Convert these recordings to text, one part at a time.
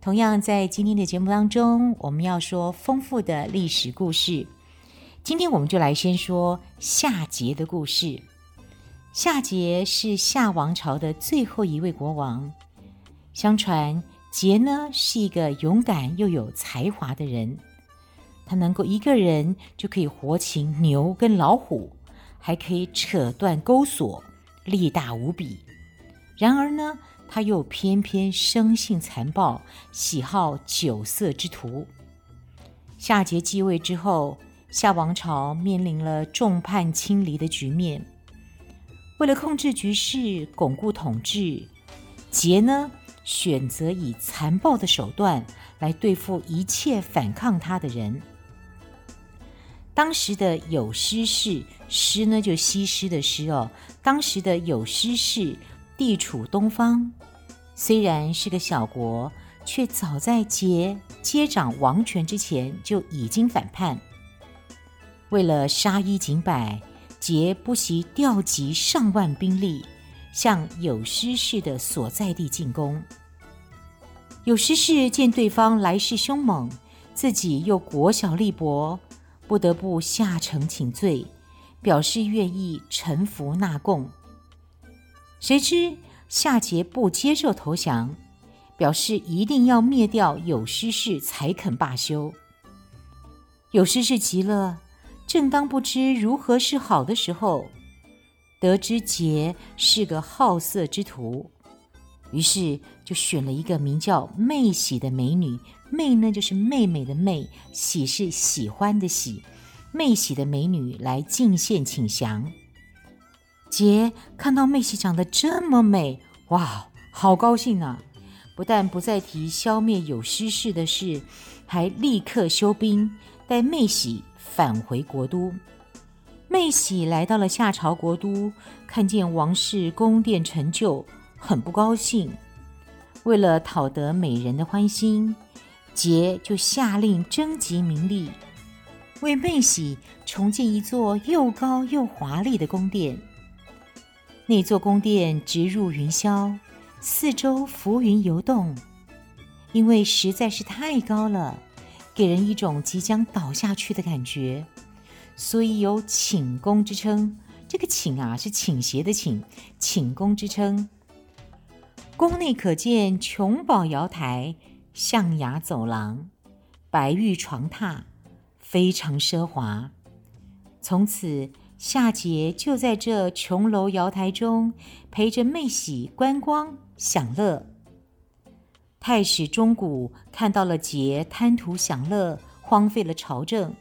同样在今天的节目当中，我们要说丰富的历史故事。今天我们就来先说夏桀的故事。夏桀是夏王朝的最后一位国王。相传桀呢是一个勇敢又有才华的人，他能够一个人就可以活擒牛跟老虎，还可以扯断钩索，力大无比。然而呢，他又偏偏生性残暴，喜好酒色之徒。夏桀继位之后，夏王朝面临了众叛亲离的局面。为了控制局势、巩固统治，桀呢选择以残暴的手段来对付一切反抗他的人。当时的有师氏，师呢就西施的师哦。当时的有师氏地处东方，虽然是个小国，却早在桀接掌王权之前就已经反叛。为了杀一儆百。桀不惜调集上万兵力，向有师氏的所在地进攻。有师氏见对方来势凶猛，自己又国小力薄，不得不下城请罪，表示愿意臣服纳贡。谁知夏桀不接受投降，表示一定要灭掉有师氏才肯罢休。有师氏急了。正当不知如何是好的时候，得知桀是个好色之徒，于是就选了一个名叫妹喜的美女。妹呢，就是妹妹的妹；喜是喜欢的喜。妹喜的美女来进献请降。杰看到妹喜长得这么美，哇，好高兴啊！不但不再提消灭有师氏的事，还立刻休兵，带妹喜。返回国都，妹喜来到了夏朝国都，看见王室宫殿陈旧，很不高兴。为了讨得美人的欢心，桀就下令征集民力，为妹喜重建一座又高又华丽的宫殿。那座宫殿直入云霄，四周浮云游动，因为实在是太高了。给人一种即将倒下去的感觉，所以有寝宫之称。这个寝啊，是倾斜的寝”，“寝宫之称。宫内可见琼宝瑶台、象牙走廊、白玉床榻，非常奢华。从此，夏桀就在这琼楼瑶台中陪着妹喜观光享乐。太史钟古看到了桀贪图享乐，荒废了朝政，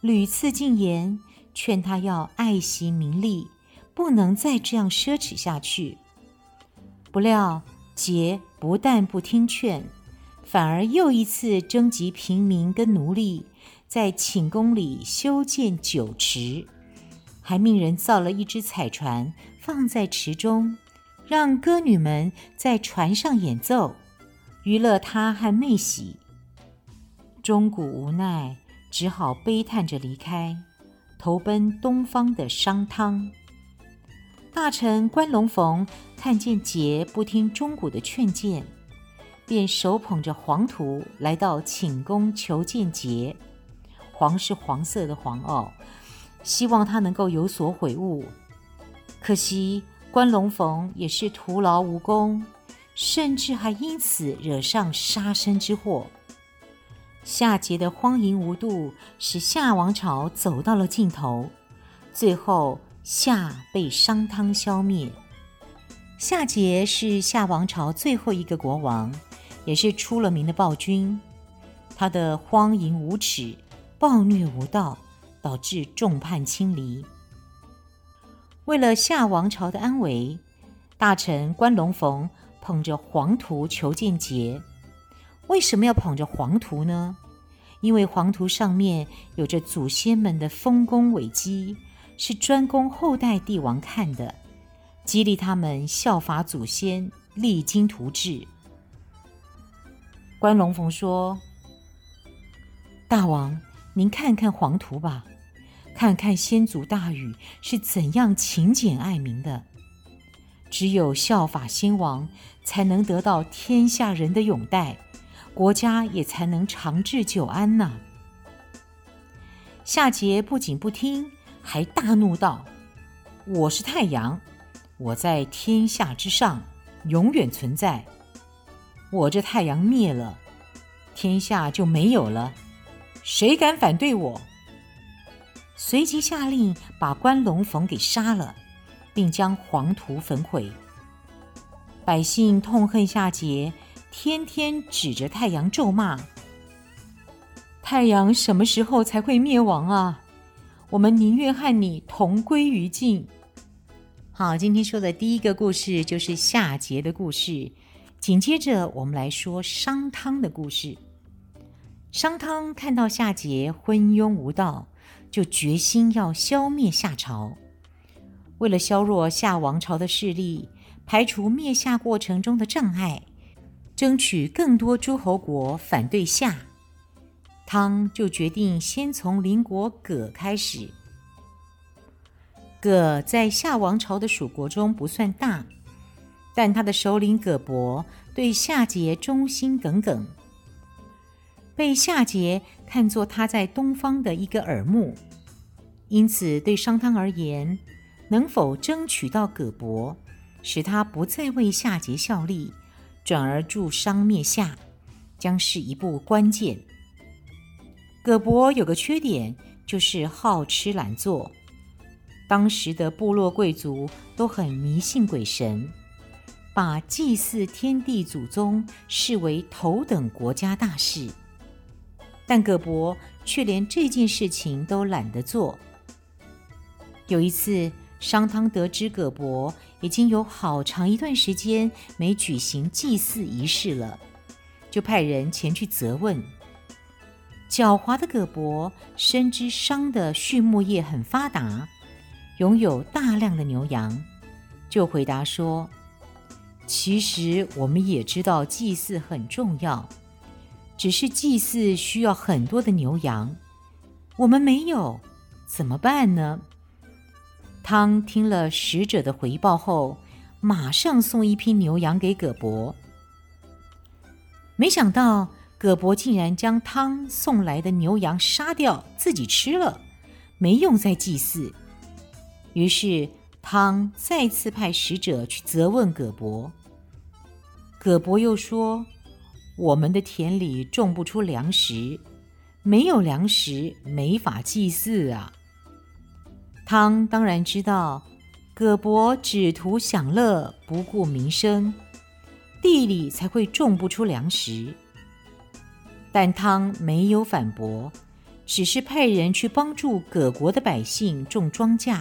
屡次进言劝他要爱惜民力，不能再这样奢侈下去。不料桀不但不听劝，反而又一次征集平民跟奴隶，在寝宫里修建酒池，还命人造了一只彩船放在池中，让歌女们在船上演奏。娱乐他和妹喜，钟古无奈，只好悲叹着离开，投奔东方的商汤。大臣关龙逢看见桀不听钟古的劝谏，便手捧着黄图来到寝宫求见桀。黄是黄色的黄哦，希望他能够有所悔悟。可惜关龙逢也是徒劳无功。甚至还因此惹上杀身之祸。夏桀的荒淫无度，使夏王朝走到了尽头，最后夏被商汤消灭。夏桀是夏王朝最后一个国王，也是出了名的暴君。他的荒淫无耻、暴虐无道，导致众叛亲离。为了夏王朝的安危，大臣关龙逢。捧着黄图求见桀，为什么要捧着黄图呢？因为黄图上面有着祖先们的丰功伟绩，是专供后代帝王看的，激励他们效法祖先，励精图治。关龙逢说：“大王，您看看黄图吧，看看先祖大禹是怎样勤俭爱民的。只有效法先王，才能得到天下人的拥戴。”国家也才能长治久安呢。夏桀不仅不听，还大怒道：“我是太阳，我在天下之上，永远存在。我这太阳灭了，天下就没有了。谁敢反对我？”随即下令把关龙逢给杀了，并将黄图焚毁。百姓痛恨夏桀。天天指着太阳咒骂：“太阳什么时候才会灭亡啊？我们宁愿和你同归于尽。”好，今天说的第一个故事就是夏桀的故事。紧接着，我们来说商汤的故事。商汤看到夏桀昏庸无道，就决心要消灭夏朝。为了削弱夏王朝的势力，排除灭夏过程中的障碍。争取更多诸侯国反对夏，汤就决定先从邻国葛开始。葛在夏王朝的属国中不算大，但他的首领葛伯对夏桀忠心耿耿，被夏桀看作他在东方的一个耳目，因此对商汤而言，能否争取到葛伯，使他不再为夏桀效力。转而助商灭夏，将是一步关键。葛伯有个缺点，就是好吃懒做。当时的部落贵族都很迷信鬼神，把祭祀天地祖宗视为头等国家大事。但葛伯却连这件事情都懒得做。有一次，商汤得知葛伯已经有好长一段时间没举行祭祀仪式了，就派人前去责问。狡猾的葛伯深知商的畜牧业很发达，拥有大量的牛羊，就回答说：“其实我们也知道祭祀很重要，只是祭祀需要很多的牛羊，我们没有，怎么办呢？”汤听了使者的回报后，马上送一批牛羊给葛伯。没想到葛伯竟然将汤送来的牛羊杀掉，自己吃了，没用在祭祀。于是汤再次派使者去责问葛伯。葛伯又说：“我们的田里种不出粮食，没有粮食，没法祭祀啊。”汤当然知道，葛伯只图享乐，不顾民生，地里才会种不出粮食。但汤没有反驳，只是派人去帮助葛国的百姓种庄稼，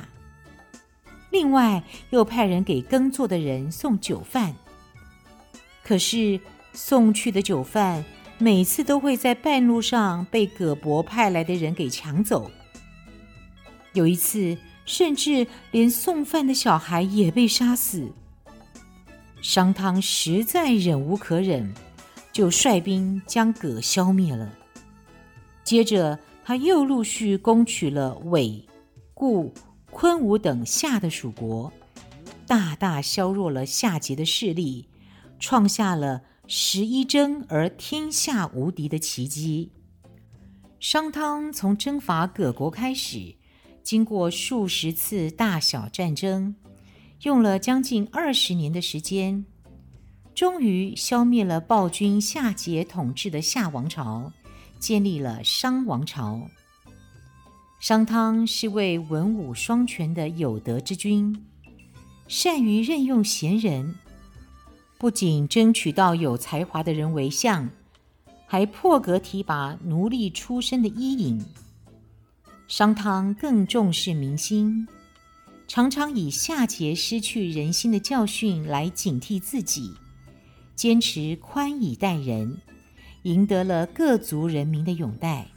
另外又派人给耕作的人送酒饭。可是送去的酒饭每次都会在半路上被葛伯派来的人给抢走。有一次，甚至连送饭的小孩也被杀死。商汤实在忍无可忍，就率兵将葛消灭了。接着，他又陆续攻取了韦、固、昆吾等夏的属国，大大削弱了夏桀的势力，创下了十一征而天下无敌的奇迹。商汤从征伐葛国开始。经过数十次大小战争，用了将近二十年的时间，终于消灭了暴君夏桀统治的夏王朝，建立了商王朝。商汤是位文武双全的有德之君，善于任用贤人，不仅争取到有才华的人为相，还破格提拔奴隶出身的伊尹。商汤更重视民心，常常以夏桀失去人心的教训来警惕自己，坚持宽以待人，赢得了各族人民的拥戴。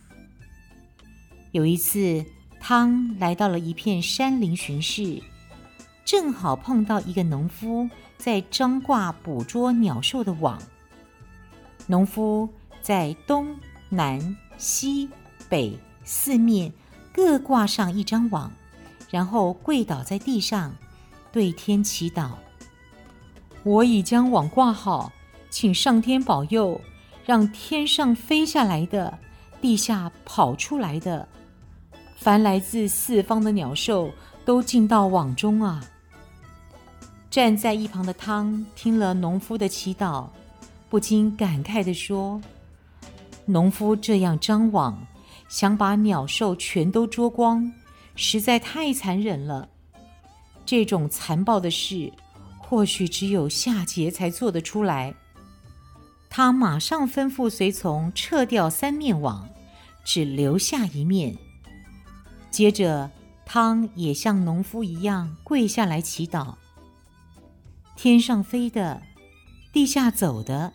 有一次，汤来到了一片山林巡视，正好碰到一个农夫在张挂捕捉鸟兽的网。农夫在东南西北四面各挂上一张网，然后跪倒在地上，对天祈祷：“我已将网挂好，请上天保佑，让天上飞下来的、地下跑出来的。”凡来自四方的鸟兽都进到网中啊！站在一旁的汤听了农夫的祈祷，不禁感慨地说：“农夫这样张网，想把鸟兽全都捉光，实在太残忍了。这种残暴的事，或许只有夏桀才做得出来。”他马上吩咐随从撤掉三面网，只留下一面。接着，汤也像农夫一样跪下来祈祷：天上飞的，地下走的，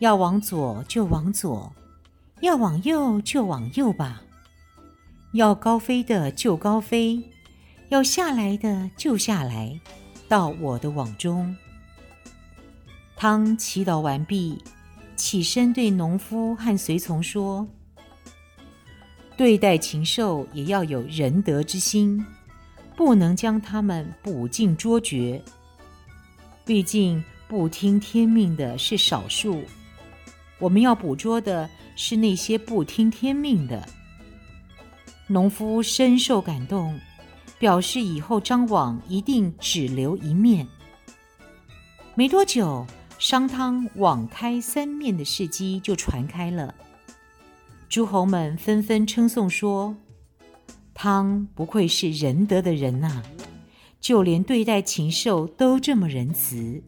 要往左就往左，要往右就往右吧；要高飞的就高飞，要下来的就下来，到我的网中。汤祈祷完毕，起身对农夫和随从说。对待禽兽也要有仁德之心，不能将它们捕尽捉绝。毕竟不听天命的是少数，我们要捕捉的是那些不听天命的。农夫深受感动，表示以后张网一定只留一面。没多久，商汤网开三面的事迹就传开了。诸侯们纷纷称颂说：“汤不愧是仁德的人呐，就连对待禽兽都这么仁慈。”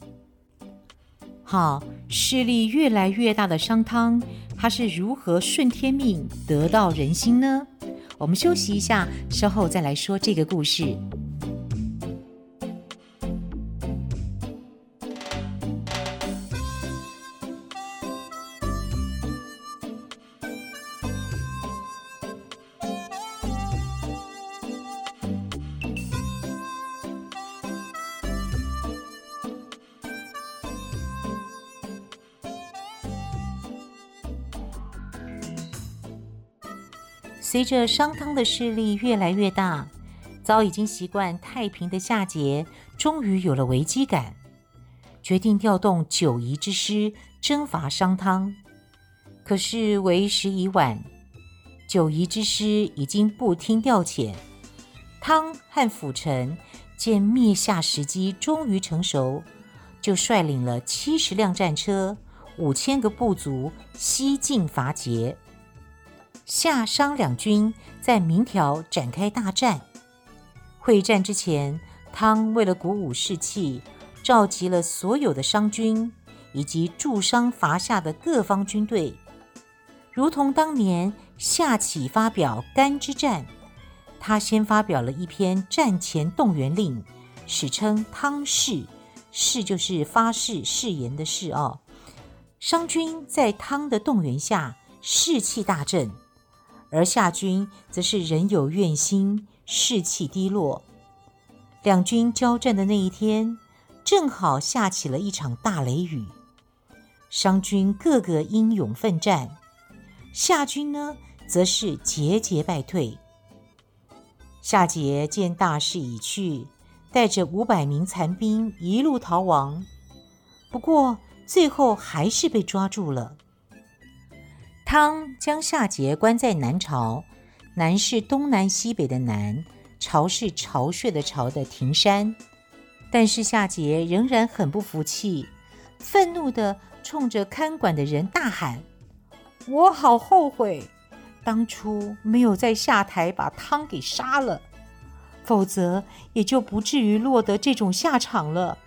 好，势力越来越大的商汤，他是如何顺天命得到人心呢？我们休息一下，稍后再来说这个故事。随着商汤的势力越来越大，早已经习惯太平的夏桀终于有了危机感，决定调动九夷之师征伐商汤。可是为时已晚，九夷之师已经不听调遣。汤和辅臣见灭夏时机终于成熟，就率领了七十辆战车、五千个部族西进伐桀。夏商两军在鸣条展开大战。会战之前，汤为了鼓舞士气，召集了所有的商军以及助商伐夏的各方军队，如同当年夏启发表干之战，他先发表了一篇战前动员令，史称汤誓，誓就是发誓誓言的誓哦。商军在汤的动员下士气大振。而夏军则是人有怨心，士气低落。两军交战的那一天，正好下起了一场大雷雨。商军个个英勇奋战，夏军呢，则是节节败退。夏桀见大势已去，带着五百名残兵一路逃亡，不过最后还是被抓住了。汤将夏桀关在南巢，南是东南西北的南，巢是巢穴的巢的庭山。但是夏桀仍然很不服气，愤怒地冲着看管的人大喊：“我好后悔，当初没有在下台把汤给杀了，否则也就不至于落得这种下场了。”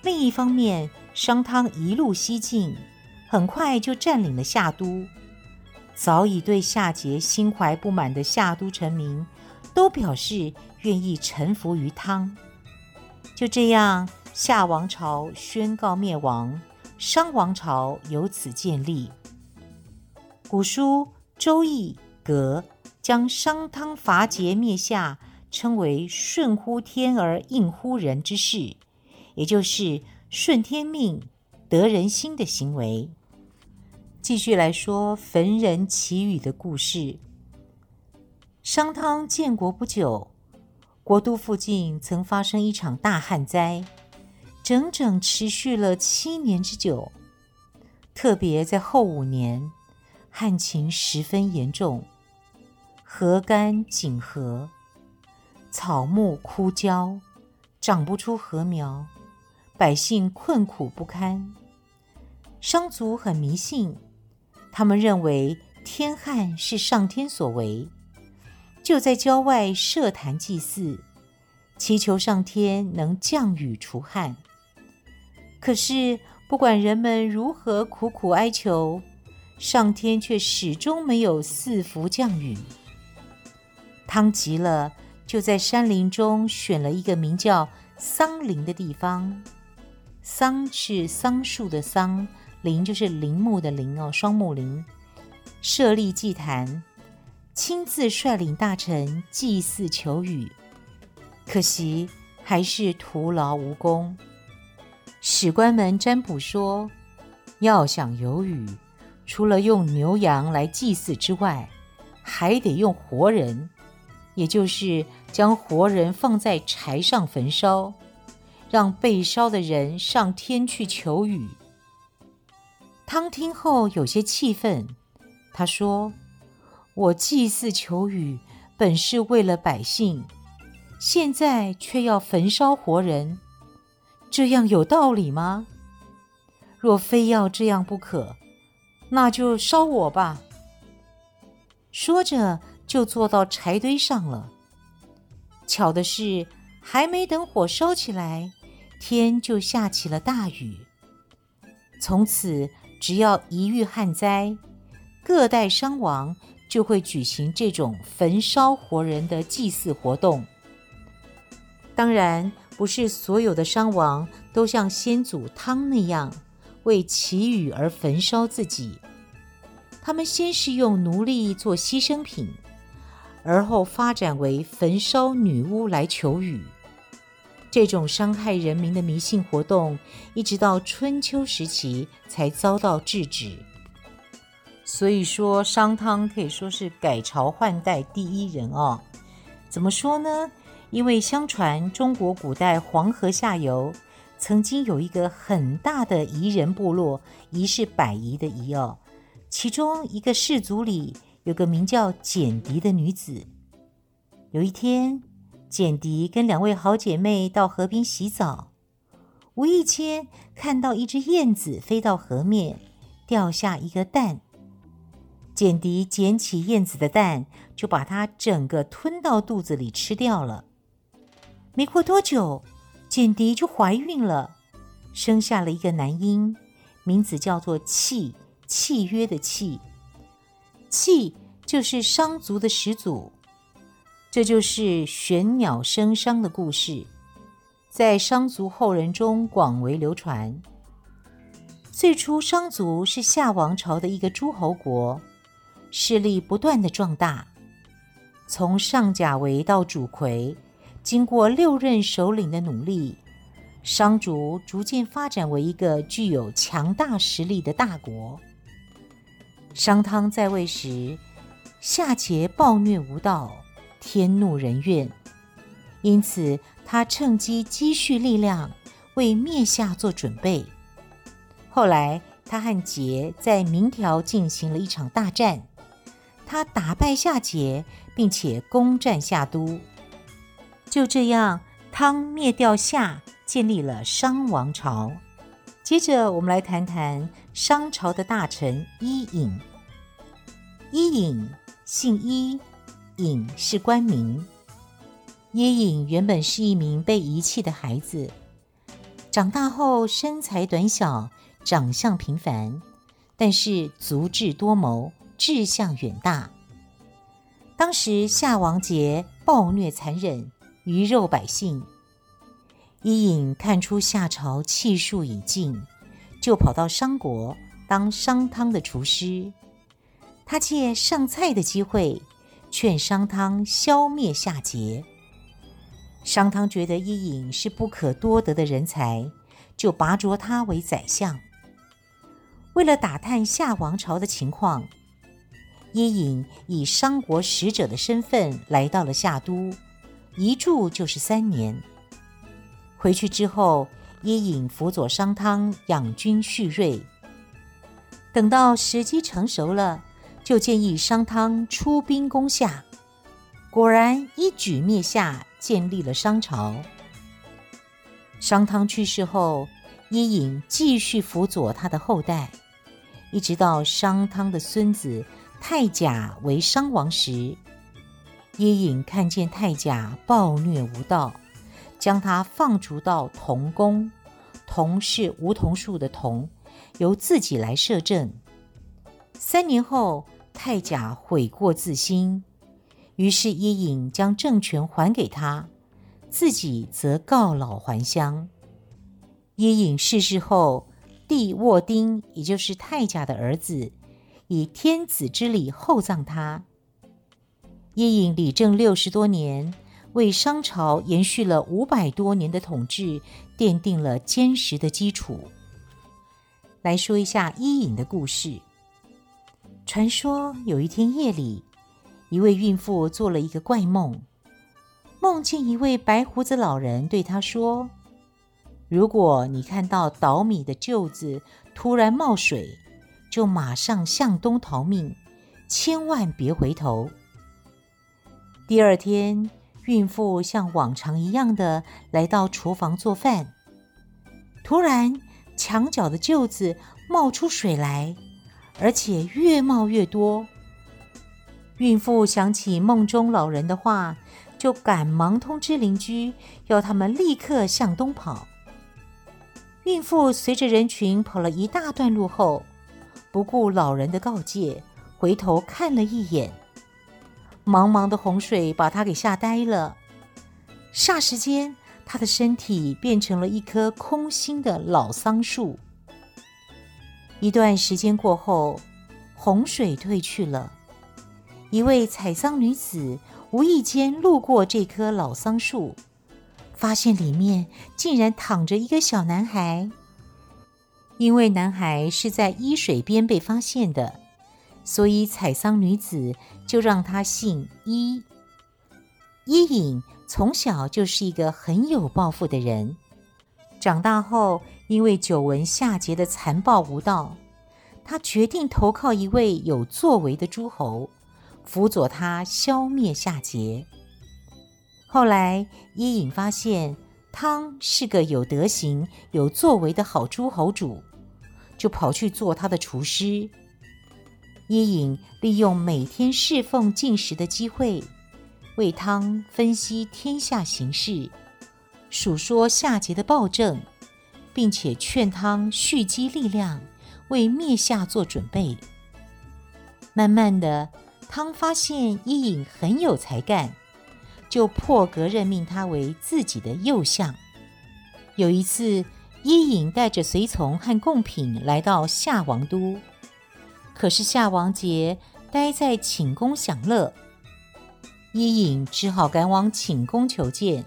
另一方面，商汤一路西进。很快就占领了夏都，早已对夏桀心怀不满的夏都臣民都表示愿意臣服于汤。就这样，夏王朝宣告灭亡，商王朝由此建立。古书《周易》格将商汤伐桀灭夏称为“顺乎天而应乎人之事”，也就是顺天命、得人心的行为。继续来说焚人祈雨的故事。商汤建国不久，国都附近曾发生一场大旱灾。整整持续了七年之久，特别在后五年，旱情十分严重，河干井涸，草木枯焦，长不出禾苗，百姓困苦不堪。商族很迷信，他们认为天旱是上天所为，就在郊外设坛祭祀，祈求上天能降雨除旱。可是，不管人们如何苦苦哀求，上天却始终没有赐福降雨。汤急了，就在山林中选了一个名叫桑林的地方。桑是桑树的桑，林就是林木的林哦，双木林。设立祭坛，亲自率领大臣祭祀求雨。可惜，还是徒劳无功。史官们占卜说，要想有雨，除了用牛羊来祭祀之外，还得用活人，也就是将活人放在柴上焚烧，让被烧的人上天去求雨。汤听后有些气愤，他说：“我祭祀求雨，本是为了百姓，现在却要焚烧活人。”这样有道理吗？若非要这样不可，那就烧我吧。说着，就坐到柴堆上了。巧的是，还没等火烧起来，天就下起了大雨。从此，只要一遇旱灾，各代商王就会举行这种焚烧活人的祭祀活动。当然。不是所有的商王都像先祖汤那样为祈雨而焚烧自己，他们先是用奴隶做牺牲品，而后发展为焚烧女巫来求雨。这种伤害人民的迷信活动，一直到春秋时期才遭到制止。所以说，商汤可以说是改朝换代第一人哦。怎么说呢？因为相传中国古代黄河下游曾经有一个很大的夷人部落，夷是百夷的夷哦。其中一个氏族里有个名叫简狄的女子。有一天，简狄跟两位好姐妹到河边洗澡，无意间看到一只燕子飞到河面，掉下一个蛋。简狄捡起燕子的蛋，就把它整个吞到肚子里吃掉了。没过多久，简狄就怀孕了，生下了一个男婴，名字叫做契，契约的契。契就是商族的始祖，这就是玄鸟生商的故事，在商族后人中广为流传。最初，商族是夏王朝的一个诸侯国，势力不断的壮大，从上甲维到主魁。经过六任首领的努力，商族逐渐发展为一个具有强大实力的大国。商汤在位时，夏桀暴虐无道，天怒人怨，因此他趁机积蓄力量，为灭夏做准备。后来，他和桀在鸣条进行了一场大战，他打败夏桀，并且攻占夏都。就这样，汤灭掉夏，建立了商王朝。接着，我们来谈谈商朝的大臣伊尹。伊尹姓伊，尹是官名。伊尹原本是一名被遗弃的孩子，长大后身材短小，长相平凡，但是足智多谋，志向远大。当时夏王桀暴虐残忍。鱼肉百姓，伊尹看出夏朝气数已尽，就跑到商国当商汤的厨师。他借上菜的机会，劝商汤消灭夏桀。商汤觉得伊尹是不可多得的人才，就拔擢他为宰相。为了打探夏王朝的情况，伊尹以商国使者的身份来到了夏都，一住就是三年。回去之后，伊尹辅佐商汤养军蓄锐。等到时机成熟了，就建议商汤出兵攻夏。果然一举灭夏，建立了商朝。商汤去世后，伊尹继续辅佐他的后代，一直到商汤的孙子太甲为商王时，伊尹看见太甲暴虐无道。将他放逐到桐宫，桐是梧桐树的桐，由自己来摄政。三年后，太甲悔过自新，于是伊尹将政权还给他，自己则告老还乡。伊尹逝世后，帝沃丁，也就是太甲的儿子，以天子之礼厚葬他。伊尹理政六十多年。为商朝延续了五百多年的统治奠定了坚实的基础。来说一下伊尹的故事。传说有一天夜里，一位孕妇做了一个怪梦，梦见一位白胡子老人对她说：“如果你看到捣米的臼子突然冒水，就马上向东逃命，千万别回头。”第二天。孕妇像往常一样的来到厨房做饭，突然墙角的臼子冒出水来，而且越冒越多。孕妇想起梦中老人的话，就赶忙通知邻居，要他们立刻向东跑。孕妇随着人群跑了一大段路后，不顾老人的告诫，回头看了一眼。茫茫的洪水把她给吓呆了，霎时间，她的身体变成了一棵空心的老桑树。一段时间过后，洪水退去了，一位采桑女子无意间路过这棵老桑树，发现里面竟然躺着一个小男孩。因为男孩是在伊水边被发现的。所以，采桑女子就让他姓伊。伊尹从小就是一个很有抱负的人。长大后，因为久闻夏桀的残暴无道，他决定投靠一位有作为的诸侯，辅佐他消灭夏桀。后来，伊尹发现汤是个有德行、有作为的好诸侯主，就跑去做他的厨师。伊尹利用每天侍奉进食的机会，为汤分析天下形势，述说夏桀的暴政，并且劝汤蓄积力量，为灭夏做准备。慢慢的，汤发现伊尹很有才干，就破格任命他为自己的右相。有一次，伊尹带着随从和贡品来到夏王都。可是夏王桀待在寝宫享乐，伊尹只好赶往寝宫求见。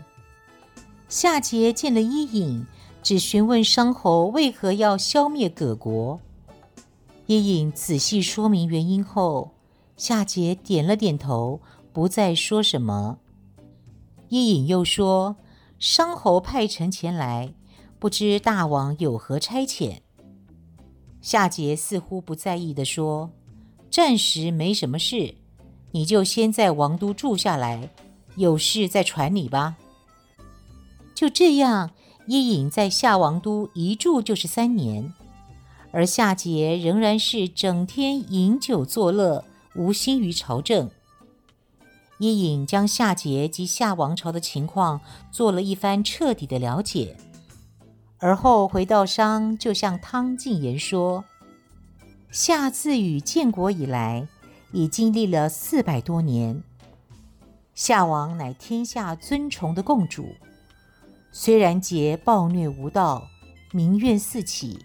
夏桀见了伊尹，只询问商侯为何要消灭葛国。伊尹仔细说明原因后，夏桀点了点头，不再说什么。伊尹又说：“商侯派臣前来，不知大王有何差遣？”夏桀似乎不在意地说：“暂时没什么事，你就先在王都住下来，有事再传你吧。”就这样，伊尹在夏王都一住就是三年，而夏桀仍然是整天饮酒作乐，无心于朝政。伊尹将夏桀及夏王朝的情况做了一番彻底的了解。而后回到商，就向汤进言说：“夏自与建国以来，已经历了四百多年。夏王乃天下尊崇的共主，虽然桀暴虐无道，民怨四起，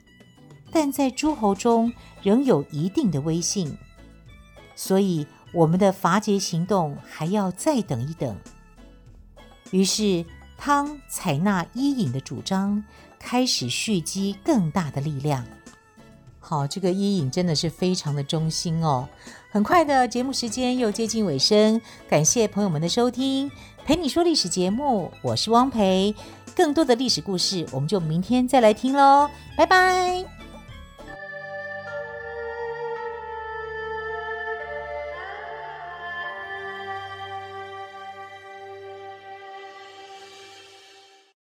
但在诸侯中仍有一定的威信，所以我们的伐桀行动还要再等一等。于是汤采纳伊尹的主张，开始蓄积更大的力量。好，这个伊尹真的是非常的忠心哦。很快的节目时间又接近尾声，感谢朋友们的收听，陪你说历史节目，我是汪培。更多的历史故事，我们就明天再来听喽，拜拜。